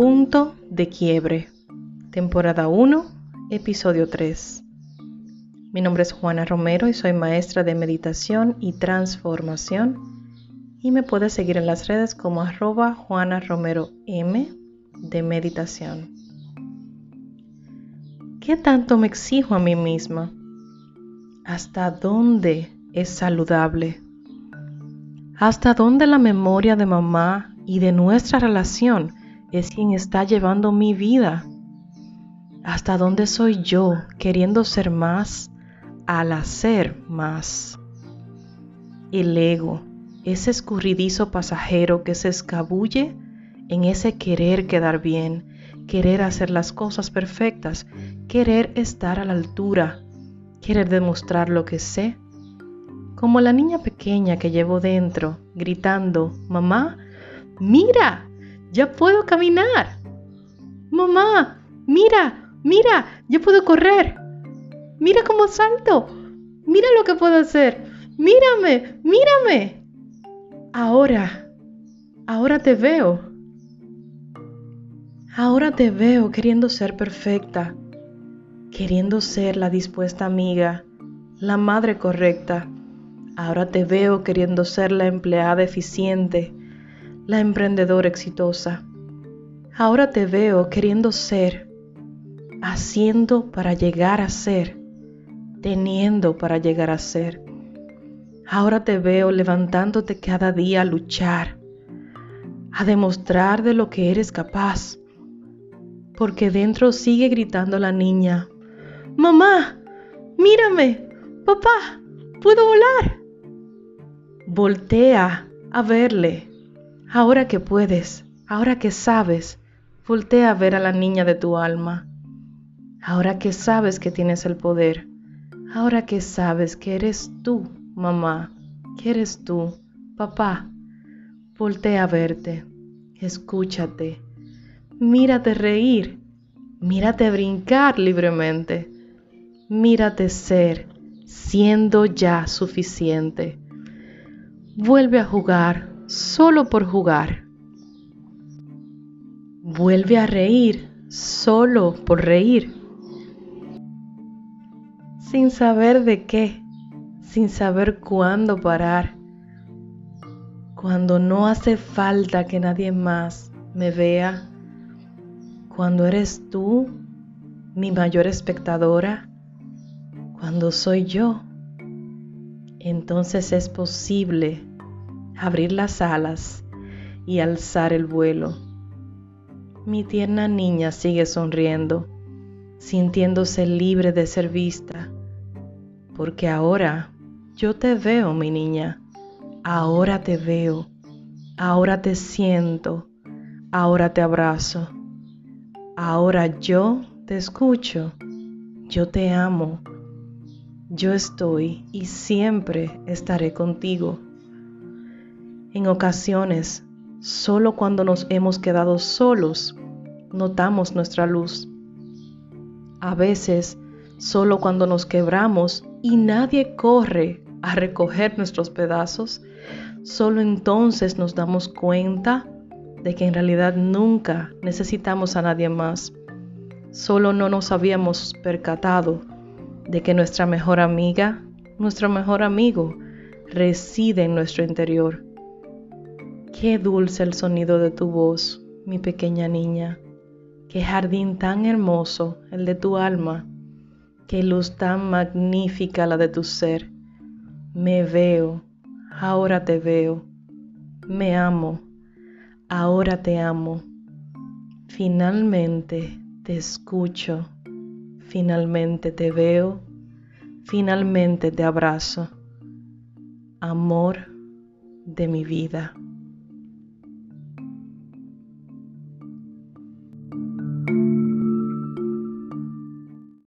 Punto de quiebre. Temporada 1, episodio 3. Mi nombre es Juana Romero y soy maestra de meditación y transformación. Y me puedes seguir en las redes como arroba Juana Romero M de meditación. ¿Qué tanto me exijo a mí misma? ¿Hasta dónde es saludable? ¿Hasta dónde la memoria de mamá y de nuestra relación es quien está llevando mi vida? ¿Hasta dónde soy yo queriendo ser más al hacer más? El ego, ese escurridizo pasajero que se escabulle en ese querer quedar bien, querer hacer las cosas perfectas, querer estar a la altura, querer demostrar lo que sé. Como la niña pequeña que llevo dentro, gritando, mamá, mira, ya puedo caminar. Mamá, mira, mira, ya puedo correr. Mira cómo salto. Mira lo que puedo hacer. Mírame, mírame. Ahora, ahora te veo. Ahora te veo queriendo ser perfecta, queriendo ser la dispuesta amiga, la madre correcta. Ahora te veo queriendo ser la empleada eficiente, la emprendedora exitosa. Ahora te veo queriendo ser, haciendo para llegar a ser, teniendo para llegar a ser. Ahora te veo levantándote cada día a luchar, a demostrar de lo que eres capaz porque dentro sigue gritando la niña, Mamá, mírame, papá, puedo volar. Voltea a verle. Ahora que puedes, ahora que sabes, voltea a ver a la niña de tu alma. Ahora que sabes que tienes el poder, ahora que sabes que eres tú, mamá, que eres tú, papá, voltea a verte, escúchate Mírate reír, mírate brincar libremente, mírate ser, siendo ya suficiente. Vuelve a jugar solo por jugar. Vuelve a reír solo por reír. Sin saber de qué, sin saber cuándo parar. Cuando no hace falta que nadie más me vea cuando eres tú mi mayor espectadora, cuando soy yo, entonces es posible abrir las alas y alzar el vuelo. Mi tierna niña sigue sonriendo, sintiéndose libre de ser vista, porque ahora yo te veo, mi niña, ahora te veo, ahora te siento, ahora te abrazo. Ahora yo te escucho, yo te amo, yo estoy y siempre estaré contigo. En ocasiones, solo cuando nos hemos quedado solos, notamos nuestra luz. A veces, solo cuando nos quebramos y nadie corre a recoger nuestros pedazos, solo entonces nos damos cuenta de que en realidad nunca necesitamos a nadie más. Solo no nos habíamos percatado de que nuestra mejor amiga, nuestro mejor amigo, reside en nuestro interior. Qué dulce el sonido de tu voz, mi pequeña niña. Qué jardín tan hermoso el de tu alma. Qué luz tan magnífica la de tu ser. Me veo, ahora te veo. Me amo Ahora te amo. Finalmente te escucho. Finalmente te veo. Finalmente te abrazo. Amor de mi vida.